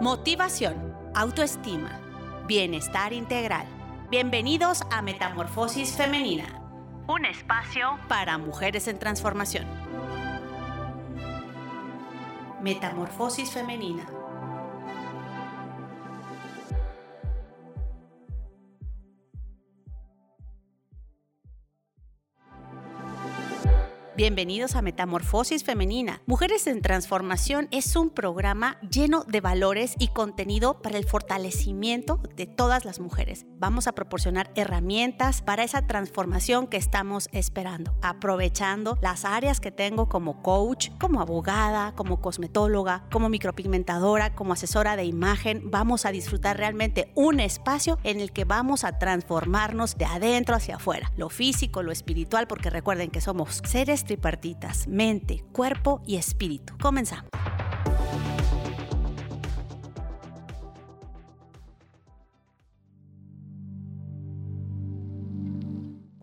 Motivación, autoestima, bienestar integral. Bienvenidos a Metamorfosis Femenina, un espacio para mujeres en transformación. Metamorfosis Femenina Bienvenidos a Metamorfosis Femenina. Mujeres en Transformación es un programa lleno de valores y contenido para el fortalecimiento de todas las mujeres. Vamos a proporcionar herramientas para esa transformación que estamos esperando, aprovechando las áreas que tengo como coach, como abogada, como cosmetóloga, como micropigmentadora, como asesora de imagen. Vamos a disfrutar realmente un espacio en el que vamos a transformarnos de adentro hacia afuera, lo físico, lo espiritual, porque recuerden que somos seres tripartitas, mente, cuerpo y espíritu. Comenzamos.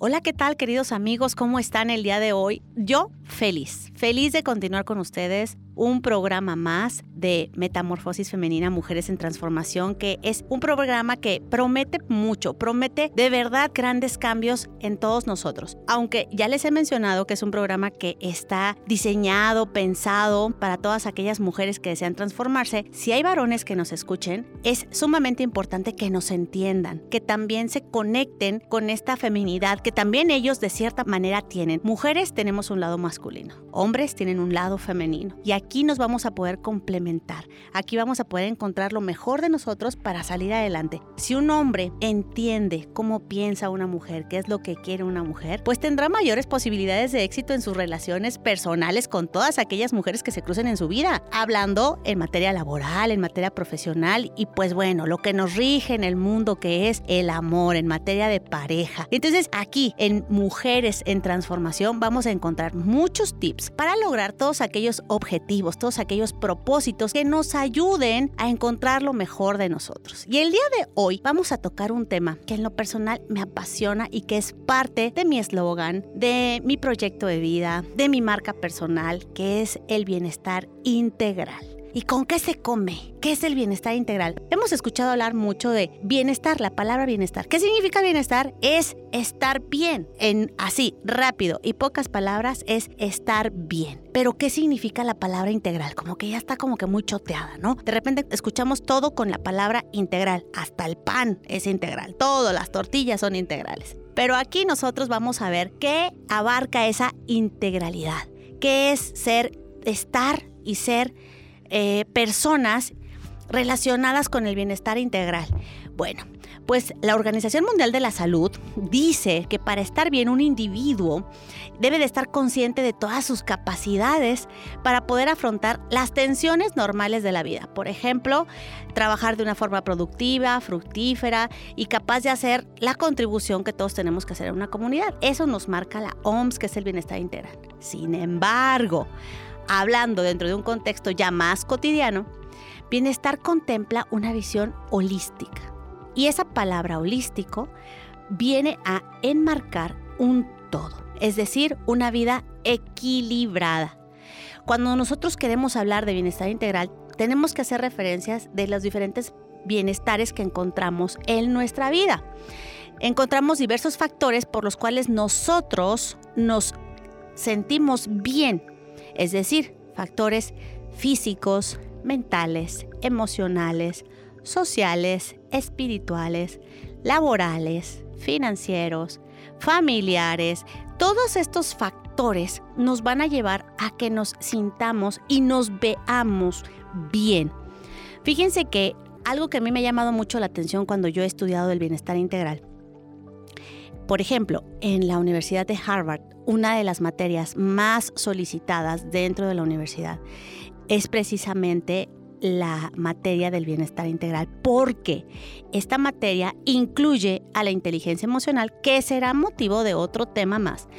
Hola, ¿qué tal queridos amigos? ¿Cómo están el día de hoy? Yo feliz, feliz de continuar con ustedes un programa más de Metamorfosis Femenina Mujeres en Transformación, que es un programa que promete mucho, promete de verdad grandes cambios en todos nosotros. Aunque ya les he mencionado que es un programa que está diseñado, pensado para todas aquellas mujeres que desean transformarse, si hay varones que nos escuchen, es sumamente importante que nos entiendan, que también se conecten con esta feminidad que también ellos de cierta manera tienen. Mujeres tenemos un lado masculino, hombres tienen un lado femenino. Y aquí nos vamos a poder complementar. Aquí vamos a poder encontrar lo mejor de nosotros para salir adelante. Si un hombre entiende cómo piensa una mujer, qué es lo que quiere una mujer, pues tendrá mayores posibilidades de éxito en sus relaciones personales con todas aquellas mujeres que se crucen en su vida, hablando en materia laboral, en materia profesional y pues bueno, lo que nos rige en el mundo que es el amor, en materia de pareja. Entonces aquí en Mujeres en Transformación vamos a encontrar muchos tips para lograr todos aquellos objetivos todos aquellos propósitos que nos ayuden a encontrar lo mejor de nosotros. Y el día de hoy vamos a tocar un tema que en lo personal me apasiona y que es parte de mi eslogan, de mi proyecto de vida, de mi marca personal, que es el bienestar integral. ¿Y con qué se come? ¿Qué es el bienestar integral? Hemos escuchado hablar mucho de bienestar, la palabra bienestar. ¿Qué significa bienestar? Es estar bien. En así, rápido y pocas palabras es estar bien. Pero ¿qué significa la palabra integral? Como que ya está como que muy choteada, ¿no? De repente escuchamos todo con la palabra integral. Hasta el pan es integral. Todas las tortillas son integrales. Pero aquí nosotros vamos a ver qué abarca esa integralidad. ¿Qué es ser, estar y ser eh, personas relacionadas con el bienestar integral. Bueno, pues la Organización Mundial de la Salud dice que para estar bien un individuo debe de estar consciente de todas sus capacidades para poder afrontar las tensiones normales de la vida. Por ejemplo, trabajar de una forma productiva, fructífera y capaz de hacer la contribución que todos tenemos que hacer en una comunidad. Eso nos marca la OMS, que es el bienestar integral. Sin embargo, hablando dentro de un contexto ya más cotidiano, bienestar contempla una visión holística. Y esa palabra holístico viene a enmarcar un todo, es decir, una vida equilibrada. Cuando nosotros queremos hablar de bienestar integral, tenemos que hacer referencias de los diferentes bienestares que encontramos en nuestra vida. Encontramos diversos factores por los cuales nosotros nos sentimos bien es decir, factores físicos, mentales, emocionales, sociales, espirituales, laborales, financieros, familiares. Todos estos factores nos van a llevar a que nos sintamos y nos veamos bien. Fíjense que algo que a mí me ha llamado mucho la atención cuando yo he estudiado el bienestar integral por ejemplo, en la Universidad de Harvard, una de las materias más solicitadas dentro de la universidad es precisamente la materia del bienestar integral, porque esta materia incluye a la inteligencia emocional, que será motivo de otro tema más.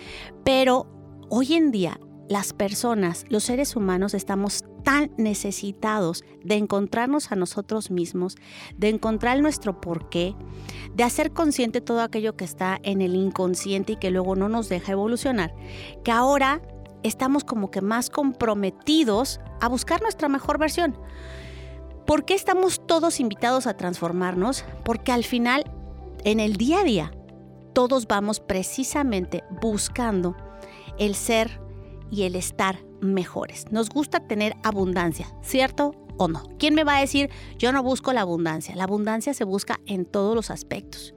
Pero hoy en día las personas, los seres humanos, estamos tan necesitados de encontrarnos a nosotros mismos, de encontrar nuestro porqué, de hacer consciente todo aquello que está en el inconsciente y que luego no nos deja evolucionar, que ahora estamos como que más comprometidos a buscar nuestra mejor versión. ¿Por qué estamos todos invitados a transformarnos? Porque al final, en el día a día, todos vamos precisamente buscando el ser y el estar mejores. Nos gusta tener abundancia, ¿cierto o no? ¿Quién me va a decir, yo no busco la abundancia? La abundancia se busca en todos los aspectos.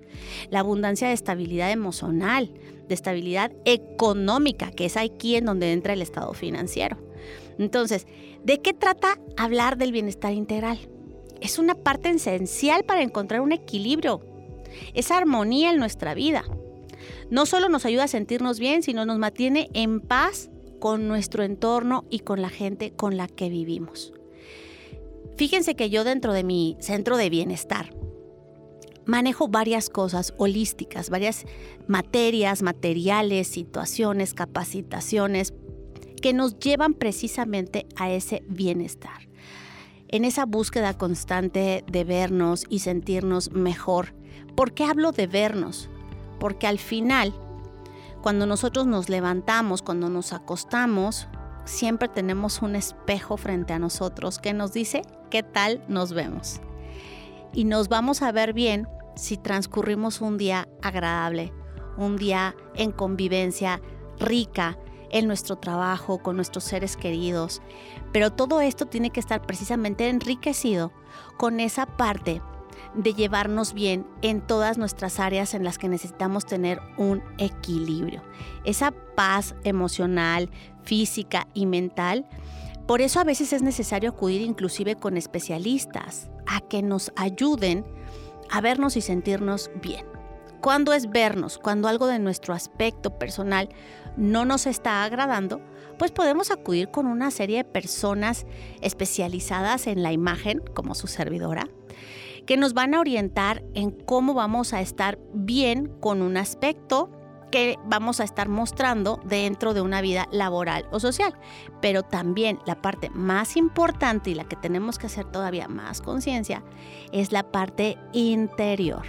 La abundancia de estabilidad emocional, de estabilidad económica, que es aquí en donde entra el estado financiero. Entonces, ¿de qué trata hablar del bienestar integral? Es una parte esencial para encontrar un equilibrio, esa armonía en nuestra vida. No solo nos ayuda a sentirnos bien, sino nos mantiene en paz con nuestro entorno y con la gente con la que vivimos. Fíjense que yo dentro de mi centro de bienestar manejo varias cosas holísticas, varias materias, materiales, situaciones, capacitaciones que nos llevan precisamente a ese bienestar. En esa búsqueda constante de vernos y sentirnos mejor. ¿Por qué hablo de vernos? Porque al final, cuando nosotros nos levantamos, cuando nos acostamos, siempre tenemos un espejo frente a nosotros que nos dice qué tal nos vemos. Y nos vamos a ver bien si transcurrimos un día agradable, un día en convivencia rica en nuestro trabajo, con nuestros seres queridos. Pero todo esto tiene que estar precisamente enriquecido con esa parte de llevarnos bien en todas nuestras áreas en las que necesitamos tener un equilibrio. Esa paz emocional, física y mental. Por eso a veces es necesario acudir inclusive con especialistas a que nos ayuden a vernos y sentirnos bien. ¿Cuándo es vernos? Cuando algo de nuestro aspecto personal no nos está agradando, pues podemos acudir con una serie de personas especializadas en la imagen, como su servidora, que nos van a orientar en cómo vamos a estar bien con un aspecto que vamos a estar mostrando dentro de una vida laboral o social. Pero también la parte más importante y la que tenemos que hacer todavía más conciencia es la parte interior.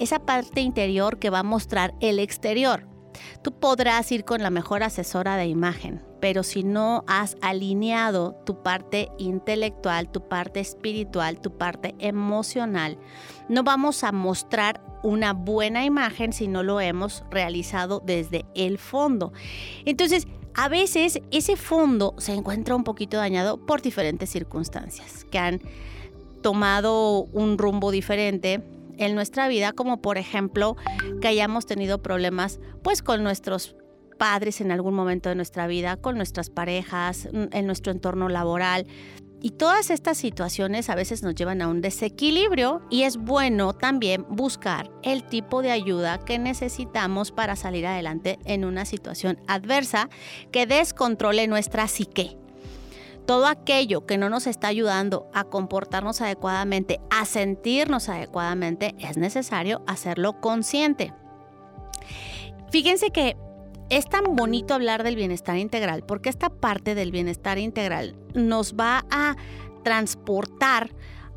Esa parte interior que va a mostrar el exterior. Tú podrás ir con la mejor asesora de imagen, pero si no has alineado tu parte intelectual, tu parte espiritual, tu parte emocional, no vamos a mostrar una buena imagen si no lo hemos realizado desde el fondo. Entonces, a veces ese fondo se encuentra un poquito dañado por diferentes circunstancias que han tomado un rumbo diferente en nuestra vida, como por ejemplo que hayamos tenido problemas pues con nuestros padres en algún momento de nuestra vida, con nuestras parejas, mm, en nuestro entorno laboral. Y todas estas situaciones a veces nos llevan a un desequilibrio y es bueno también buscar el tipo de ayuda que necesitamos para salir adelante en una situación adversa que descontrole nuestra psique todo aquello que no nos está ayudando a comportarnos adecuadamente, a sentirnos adecuadamente, es necesario hacerlo consciente. Fíjense que es tan bonito hablar del bienestar integral porque esta parte del bienestar integral nos va a transportar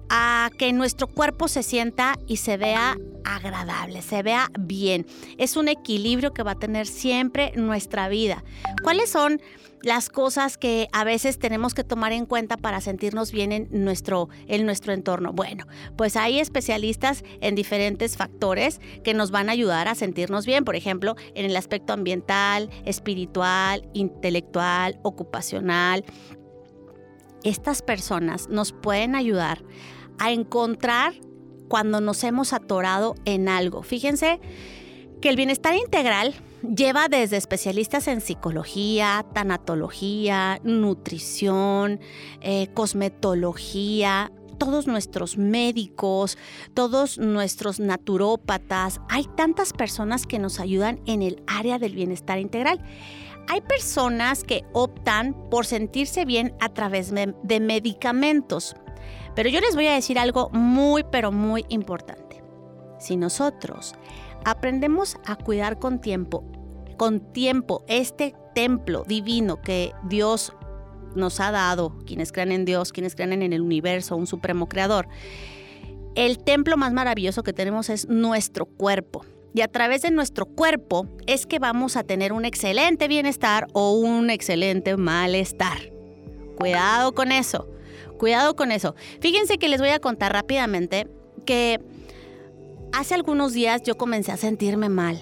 a que nuestro cuerpo se sienta y se vea agradable, se vea bien. Es un equilibrio que va a tener siempre nuestra vida. ¿Cuáles son las cosas que a veces tenemos que tomar en cuenta para sentirnos bien en nuestro, en nuestro entorno? Bueno, pues hay especialistas en diferentes factores que nos van a ayudar a sentirnos bien, por ejemplo, en el aspecto ambiental, espiritual, intelectual, ocupacional. Estas personas nos pueden ayudar a encontrar cuando nos hemos atorado en algo. Fíjense que el bienestar integral lleva desde especialistas en psicología, tanatología, nutrición, eh, cosmetología, todos nuestros médicos, todos nuestros naturópatas. Hay tantas personas que nos ayudan en el área del bienestar integral. Hay personas que optan por sentirse bien a través de medicamentos. Pero yo les voy a decir algo muy, pero muy importante. Si nosotros aprendemos a cuidar con tiempo, con tiempo, este templo divino que Dios nos ha dado, quienes creen en Dios, quienes creen en el universo, un supremo creador, el templo más maravilloso que tenemos es nuestro cuerpo. Y a través de nuestro cuerpo es que vamos a tener un excelente bienestar o un excelente malestar. Cuidado con eso. Cuidado con eso. Fíjense que les voy a contar rápidamente que hace algunos días yo comencé a sentirme mal.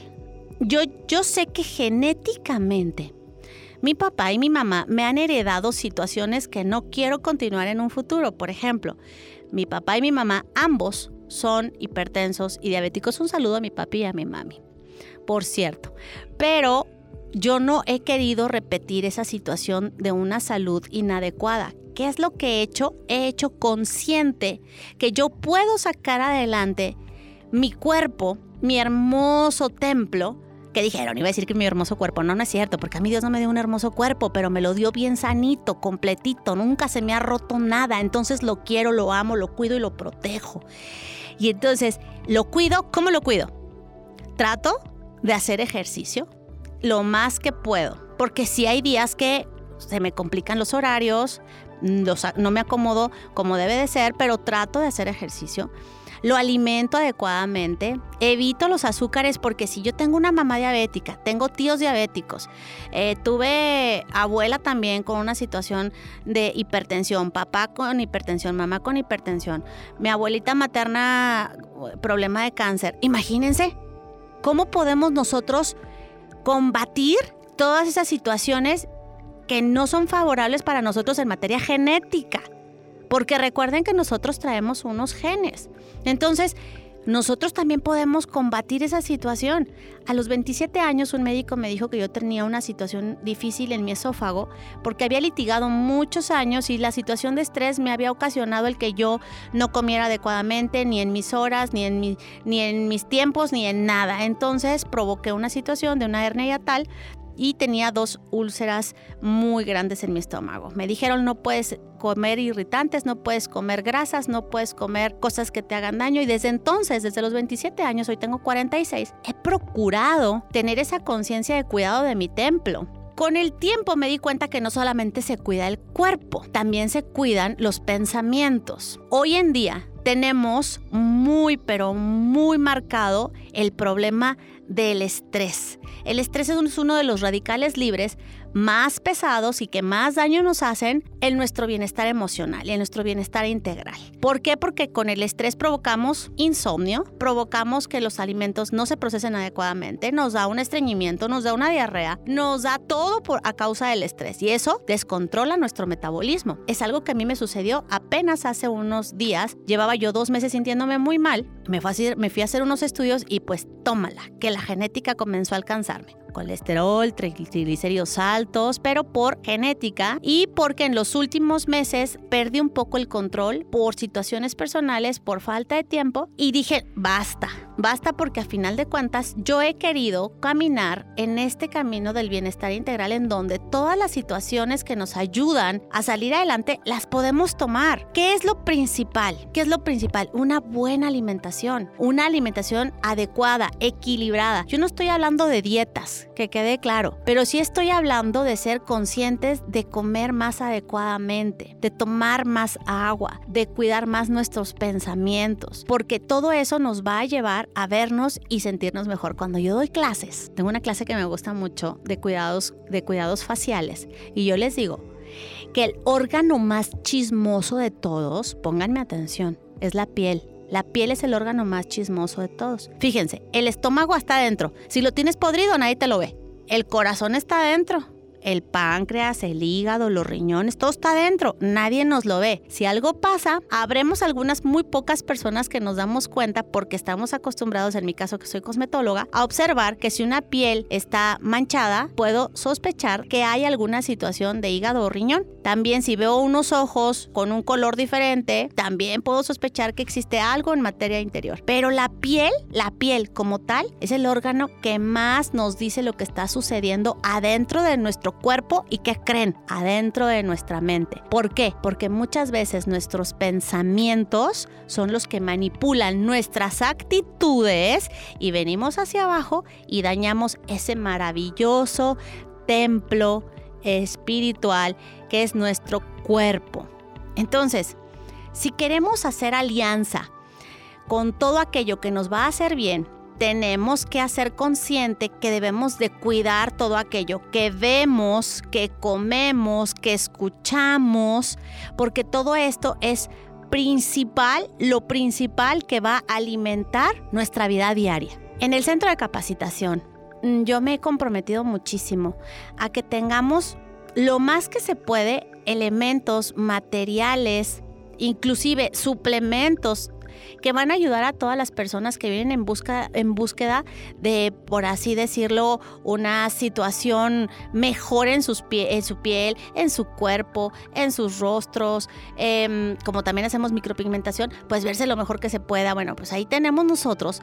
Yo, yo sé que genéticamente mi papá y mi mamá me han heredado situaciones que no quiero continuar en un futuro. Por ejemplo, mi papá y mi mamá ambos son hipertensos y diabéticos. Un saludo a mi papi y a mi mami, por cierto. Pero yo no he querido repetir esa situación de una salud inadecuada. ¿Qué es lo que he hecho? He hecho consciente que yo puedo sacar adelante mi cuerpo, mi hermoso templo, que dijeron, iba a decir que mi hermoso cuerpo, no, no es cierto, porque a mí Dios no me dio un hermoso cuerpo, pero me lo dio bien sanito, completito, nunca se me ha roto nada, entonces lo quiero, lo amo, lo cuido y lo protejo. Y entonces, lo cuido, ¿cómo lo cuido? Trato de hacer ejercicio lo más que puedo, porque si hay días que se me complican los horarios, no me acomodo como debe de ser, pero trato de hacer ejercicio. Lo alimento adecuadamente, evito los azúcares porque si yo tengo una mamá diabética, tengo tíos diabéticos, eh, tuve abuela también con una situación de hipertensión, papá con hipertensión, mamá con hipertensión, mi abuelita materna problema de cáncer, imagínense cómo podemos nosotros combatir todas esas situaciones que no son favorables para nosotros en materia genética. Porque recuerden que nosotros traemos unos genes. Entonces, nosotros también podemos combatir esa situación. A los 27 años un médico me dijo que yo tenía una situación difícil en mi esófago porque había litigado muchos años y la situación de estrés me había ocasionado el que yo no comiera adecuadamente ni en mis horas, ni en, ni en mis tiempos, ni en nada. Entonces provoqué una situación de una hernia tal y tenía dos úlceras muy grandes en mi estómago. Me dijeron no puedes comer irritantes, no puedes comer grasas, no puedes comer cosas que te hagan daño y desde entonces, desde los 27 años, hoy tengo 46, he procurado tener esa conciencia de cuidado de mi templo. Con el tiempo me di cuenta que no solamente se cuida el cuerpo, también se cuidan los pensamientos. Hoy en día tenemos muy, pero muy marcado el problema del estrés. El estrés es uno de los radicales libres más pesados y que más daño nos hacen en nuestro bienestar emocional y en nuestro bienestar integral. ¿Por qué? Porque con el estrés provocamos insomnio, provocamos que los alimentos no se procesen adecuadamente, nos da un estreñimiento, nos da una diarrea, nos da todo por, a causa del estrés y eso descontrola nuestro metabolismo. Es algo que a mí me sucedió apenas hace unos días. Llevaba yo dos meses sintiéndome muy mal, me fui a me fui a hacer unos estudios y pues tómala, que la genética comenzó a alcanzarme colesterol, triglicéridos altos, pero por genética y porque en los últimos meses perdí un poco el control por situaciones personales, por falta de tiempo y dije, basta, basta porque a final de cuentas yo he querido caminar en este camino del bienestar integral en donde todas las situaciones que nos ayudan a salir adelante las podemos tomar. ¿Qué es lo principal? ¿Qué es lo principal? Una buena alimentación, una alimentación adecuada, equilibrada. Yo no estoy hablando de dietas, que quede claro. Pero sí estoy hablando de ser conscientes de comer más adecuadamente, de tomar más agua, de cuidar más nuestros pensamientos, porque todo eso nos va a llevar a vernos y sentirnos mejor. Cuando yo doy clases, tengo una clase que me gusta mucho de cuidados, de cuidados faciales y yo les digo que el órgano más chismoso de todos, pónganme atención, es la piel. La piel es el órgano más chismoso de todos. Fíjense, el estómago está adentro. Si lo tienes podrido, nadie te lo ve. El corazón está adentro el páncreas, el hígado, los riñones, todo está dentro, nadie nos lo ve. Si algo pasa, habremos algunas muy pocas personas que nos damos cuenta porque estamos acostumbrados, en mi caso que soy cosmetóloga, a observar que si una piel está manchada, puedo sospechar que hay alguna situación de hígado o riñón. También si veo unos ojos con un color diferente, también puedo sospechar que existe algo en materia interior. Pero la piel, la piel como tal, es el órgano que más nos dice lo que está sucediendo adentro de nuestro cuerpo y que creen adentro de nuestra mente. ¿Por qué? Porque muchas veces nuestros pensamientos son los que manipulan nuestras actitudes y venimos hacia abajo y dañamos ese maravilloso templo espiritual que es nuestro cuerpo. Entonces, si queremos hacer alianza con todo aquello que nos va a hacer bien, tenemos que hacer consciente que debemos de cuidar todo aquello que vemos, que comemos, que escuchamos, porque todo esto es principal, lo principal que va a alimentar nuestra vida diaria. En el centro de capacitación, mm, yo me he comprometido muchísimo a que tengamos lo más que se puede elementos, materiales, inclusive suplementos que van a ayudar a todas las personas que vienen en, busca, en búsqueda de, por así decirlo, una situación mejor en, sus en su piel, en su cuerpo, en sus rostros, em, como también hacemos micropigmentación, pues verse lo mejor que se pueda. Bueno, pues ahí tenemos nosotros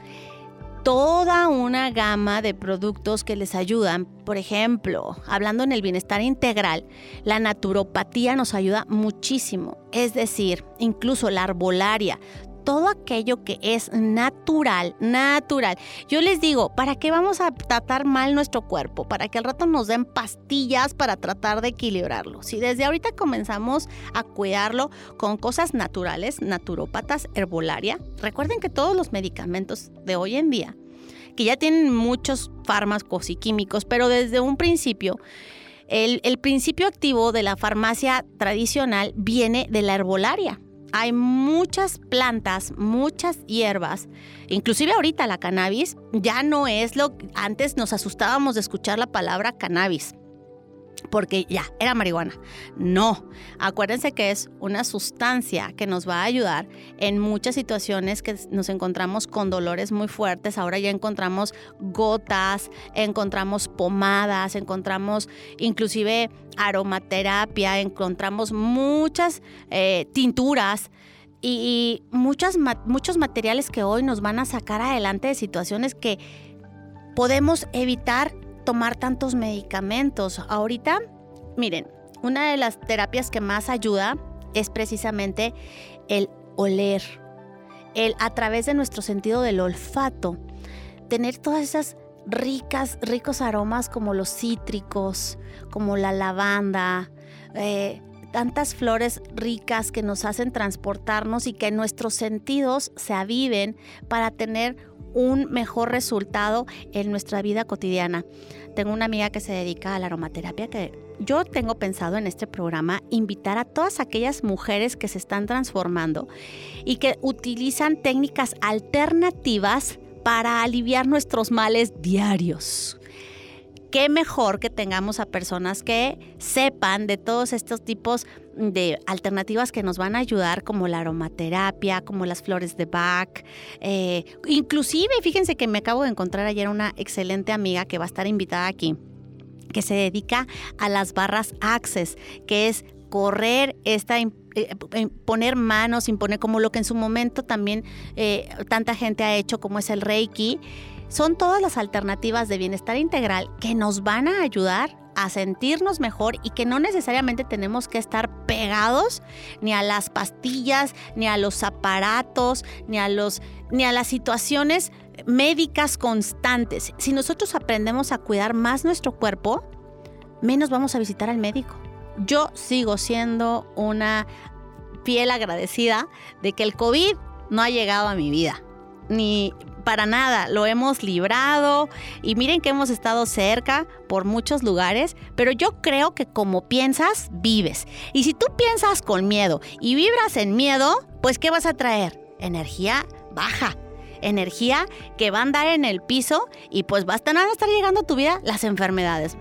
toda una gama de productos que les ayudan. Por ejemplo, hablando en el bienestar integral, la naturopatía nos ayuda muchísimo. Es decir, incluso la arbolaria, todo aquello que es natural, natural. Yo les digo, ¿para qué vamos a tratar mal nuestro cuerpo? Para que al rato nos den pastillas para tratar de equilibrarlo. Si desde ahorita comenzamos a cuidarlo con cosas naturales, naturópatas, herbolaria, recuerden que todos los medicamentos de hoy en día, que ya tienen muchos fármacos y químicos, pero desde un principio, el, el principio activo de la farmacia tradicional viene de la herbolaria hay muchas plantas, muchas hierbas, inclusive ahorita la cannabis ya no es lo que antes nos asustábamos de escuchar la palabra cannabis porque ya, era marihuana. No, acuérdense que es una sustancia que nos va a ayudar en muchas situaciones que nos encontramos con dolores muy fuertes. Ahora ya encontramos gotas, encontramos pomadas, encontramos inclusive aromaterapia, encontramos muchas eh, tinturas y, muchos materiales que hoy nos van a sacar adelante de situaciones que podemos evitar tomar tantos medicamentos. Ahorita, miren, una de las terapias que más ayuda es precisamente el oler, el a través de nuestro sentido del olfato, tener todas esas ricas, ricos aromas como los cítricos, como la lavanda, eh, tantas flores ricas que nos hacen transportarnos y que nuestros sentidos se aviven para tener un mejor resultado en nuestra vida cotidiana. Tengo una amiga que se dedica a la aromaterapia que yo tengo pensado en este programa invitar a todas aquellas mujeres que se están transformando y que utilizan técnicas alternativas para aliviar nuestros males diarios qué mejor que tengamos a personas que sepan de todos estos tipos de alternativas que nos van a ayudar, como la aromaterapia, como las flores de Bach. Eh, inclusive, fíjense que me acabo de encontrar ayer una excelente amiga que va a estar invitada aquí que se dedica a las barras Access, que es correr esta eh, poner manos, imponer como lo que en su momento también eh, tanta gente ha hecho como es el Reiki son todas las alternativas de bienestar integral que nos van a ayudar a sentirnos mejor y que no necesariamente tenemos que estar pegados ni a las pastillas, ni a los aparatos, ni a los ni a las situaciones médicas constantes. Si nosotros aprendemos a cuidar más nuestro cuerpo, menos vamos a visitar al médico. Yo sigo siendo una fiel agradecida de que el COVID no ha llegado a mi vida. Ni para nada, lo hemos librado y miren que hemos estado cerca por muchos lugares, pero yo creo que como piensas, vives. Y si tú piensas con miedo y vibras en miedo, pues ¿qué vas a traer? Energía baja. Energía que va a andar en el piso y pues van a estar llegando a tu vida las enfermedades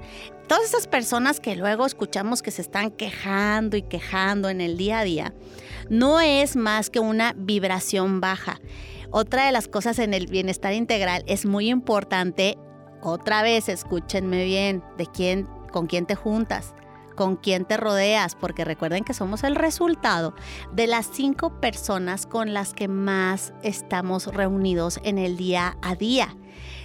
todas esas personas que luego escuchamos que se están quejando y quejando en el día a día, no es más que una vibración baja. Otra de las cosas en el bienestar integral es muy importante, otra vez escúchenme bien, de quién, con quién te juntas, con quién te rodeas, porque recuerden que somos el resultado de las cinco personas con las que más estamos reunidos en el día a día.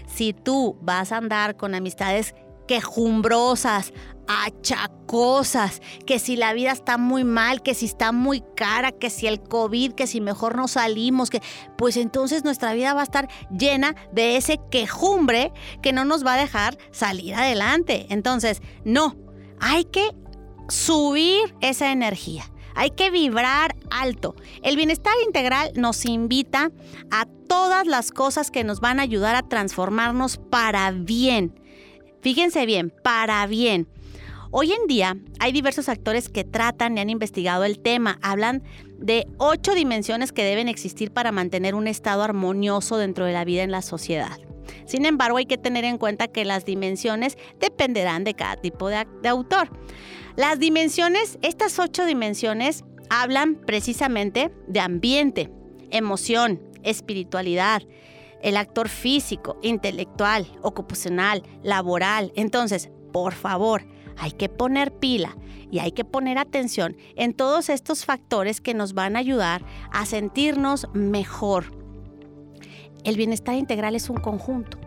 Si tú vas a andar con amistades quejumbrosas, achacosas, que si la vida está muy mal, que si está muy cara, que si el COVID, que si mejor no salimos, que pues entonces nuestra vida va a estar llena de ese quejumbre que no nos va a dejar salir adelante. Entonces, no, hay que subir esa energía. Hay que vibrar alto. El bienestar integral nos invita a todas las cosas que nos van a ayudar a transformarnos para bien. Fíjense bien, para bien. Hoy en día hay diversos actores que tratan y han investigado el tema. Hablan de ocho dimensiones que deben existir para mantener un estado armonioso dentro de la vida en la sociedad. Sin embargo, hay que tener en cuenta que las dimensiones dependerán de cada tipo de, de autor. Las dimensiones, estas ocho dimensiones, hablan precisamente de ambiente, emoción, espiritualidad, el actor físico, intelectual, ocupacional, laboral. Entonces, por favor, hay que poner pila y hay que poner atención en todos estos factores que nos van a ayudar a sentirnos mejor. El bienestar integral es un conjunto,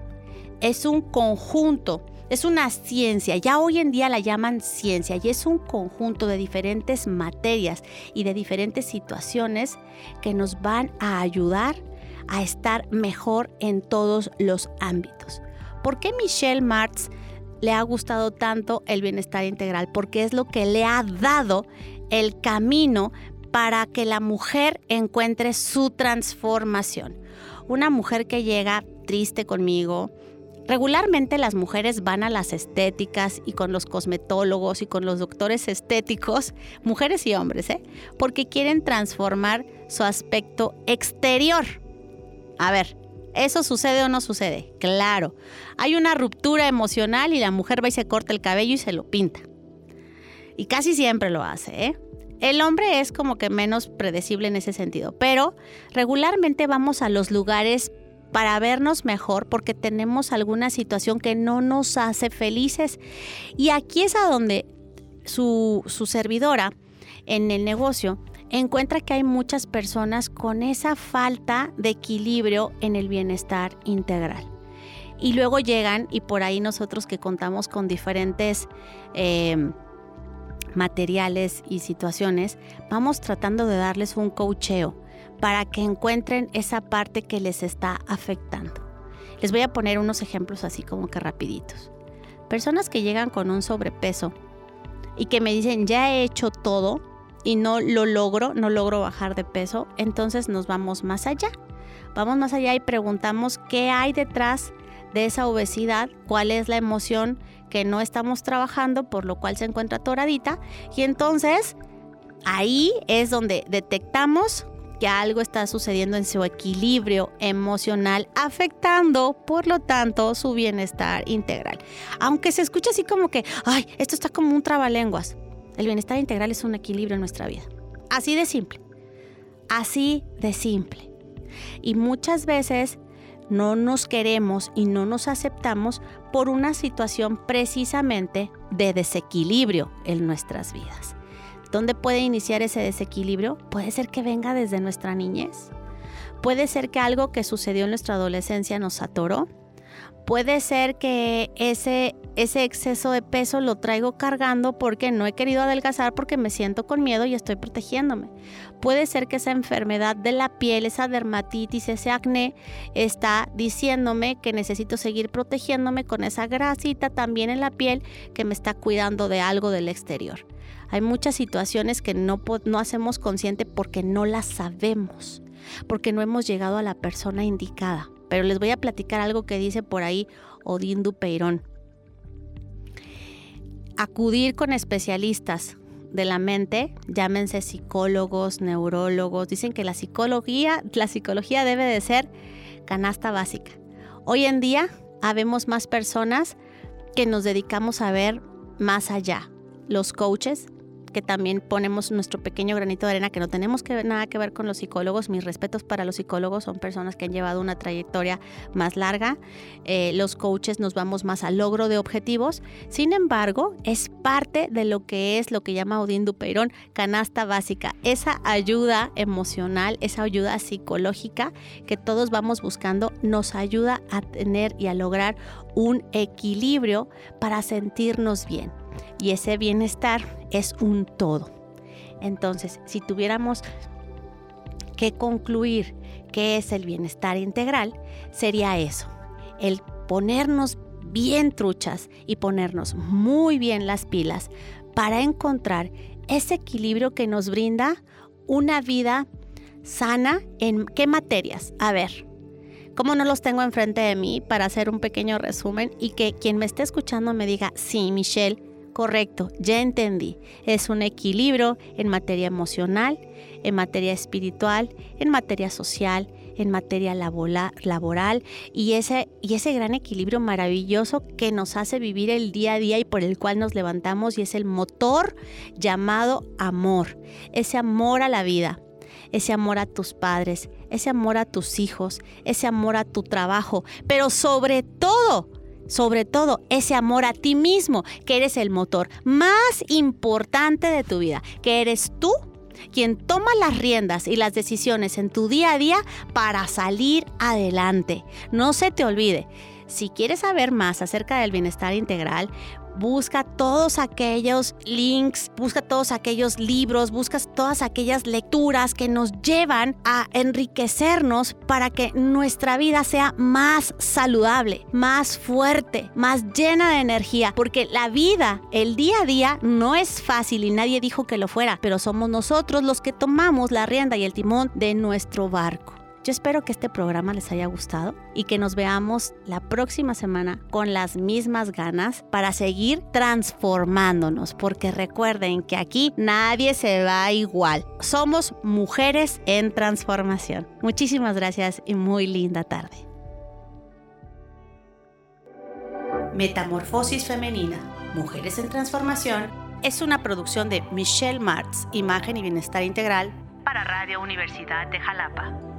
es un conjunto, es una ciencia, ya hoy en día la llaman ciencia y es un conjunto de diferentes materias y de diferentes situaciones que nos van a ayudar a estar mejor en todos los ámbitos. ¿Por qué Michelle Martz le ha gustado tanto el bienestar integral? Porque es lo que le ha dado el camino para que la mujer encuentre su transformación. Una mujer que llega triste conmigo, Regularmente las mujeres van a las estéticas y con los cosmetólogos y con los doctores estéticos, mujeres y hombres, ¿eh? porque quieren transformar su aspecto exterior. A ver, ¿eso sucede o no sucede? Claro. Hay una ruptura emocional y la mujer va y se corta el cabello y se lo pinta. Y casi siempre lo hace, ¿eh? El hombre es como que menos predecible en ese sentido, pero regularmente vamos a los lugares para vernos mejor porque tenemos alguna situación que no nos hace felices. Y aquí es a donde su, su servidora en el negocio encuentra que hay muchas personas con esa falta de equilibrio en el bienestar integral. Y luego llegan, y por ahí nosotros que contamos con diferentes eh, materiales y situaciones, vamos tratando de darles un coacheo para que encuentren esa parte que les está afectando. Les voy a poner unos ejemplos así como que rapiditos. Personas que llegan con un sobrepeso y que me dicen, ya he hecho todo, y no lo logro, no logro bajar de peso, entonces nos vamos más allá. Vamos más allá y preguntamos qué hay detrás de esa obesidad, cuál es la emoción que no estamos trabajando, por lo cual se encuentra atoradita. Y entonces ahí es donde detectamos que algo está sucediendo en su equilibrio emocional, afectando, por lo tanto, su bienestar integral. Aunque se escucha así como que, ay, esto está como un trabalenguas. El bienestar integral es un equilibrio en nuestra vida. Así de simple. Así de simple. Y muchas veces no nos queremos y no nos aceptamos por una situación precisamente de desequilibrio en nuestras vidas. ¿Dónde puede iniciar ese desequilibrio? Puede ser que venga desde nuestra niñez. Puede ser que algo que sucedió en nuestra adolescencia nos atoró. Puede ser que ese ese exceso de peso lo traigo cargando porque no he querido adelgazar porque me siento con miedo y estoy protegiéndome. Puede ser que esa enfermedad de la piel, esa dermatitis, ese acné, está diciéndome que necesito seguir protegiéndome con esa grasita también en la piel que me está cuidando de algo del exterior. Hay muchas situaciones que no, no hacemos consciente porque no las sabemos, porque no hemos llegado a la persona indicada. Pero les voy a platicar algo que dice por ahí Odín Dupeirón acudir con especialistas de la mente, llámense psicólogos, neurólogos, dicen que la psicología, la psicología debe de ser canasta básica. Hoy en día habemos más personas que nos dedicamos a ver más allá. Los coaches, que también ponemos nuestro pequeño granito de arena, que no tenemos que, nada que ver con los psicólogos. Mis respetos para los psicólogos, son personas que han llevado una trayectoria más larga. Eh, los coaches nos vamos más al logro de objetivos. Sin embargo, es parte de lo que es lo que llama Odín Dupeirón canasta básica. Esa ayuda emocional, esa ayuda psicológica que todos vamos buscando, nos ayuda a tener y a lograr un equilibrio para sentirnos bien y ese bienestar es un todo. Entonces, si tuviéramos que concluir qué es el bienestar integral, sería eso, el ponernos bien truchas y ponernos muy bien las pilas para encontrar ese equilibrio que nos brinda una vida sana en qué materias. A ver, ¿cómo no los tengo enfrente de mí para hacer un pequeño resumen y que quien me esté escuchando me diga, sí, Michelle, correcto, ya entendí. Es un equilibrio en materia emocional, en materia espiritual, en materia social, en materia laboral y ese, y ese gran equilibrio maravilloso que nos hace vivir el día a día y por el cual nos levantamos y es el motor llamado amor, ese amor a la vida, ese amor a tus padres, ese amor a tus hijos, ese amor a tu trabajo, pero sobre todo, sobre todo ese amor a ti mismo, que eres el motor más importante de tu vida, que eres tú quien toma las riendas y las decisiones en tu día a día para salir adelante. No se te olvide. Si quieres saber más acerca del bienestar integral, busca todos aquellos links, busca todos aquellos libros, busca todas aquellas lecturas que nos llevan a enriquecernos para que nuestra vida sea más saludable, más fuerte, más llena de energía, porque la vida, el día a día no es fácil y nadie dijo que lo fuera, pero somos nosotros los que tomamos la rienda y el timón de nuestro barco. Yo espero que este programa les haya gustado y que nos veamos la próxima semana con las mismas ganas para seguir transformándonos, porque recuerden que aquí nadie se va igual. Somos mujeres en transformación. Muchísimas gracias y muy linda tarde. Metamorfosis Femenina, Mujeres en Transformación, es una producción de Michelle Martz, Imagen y Bienestar Integral, para Radio Universidad de Jalapa.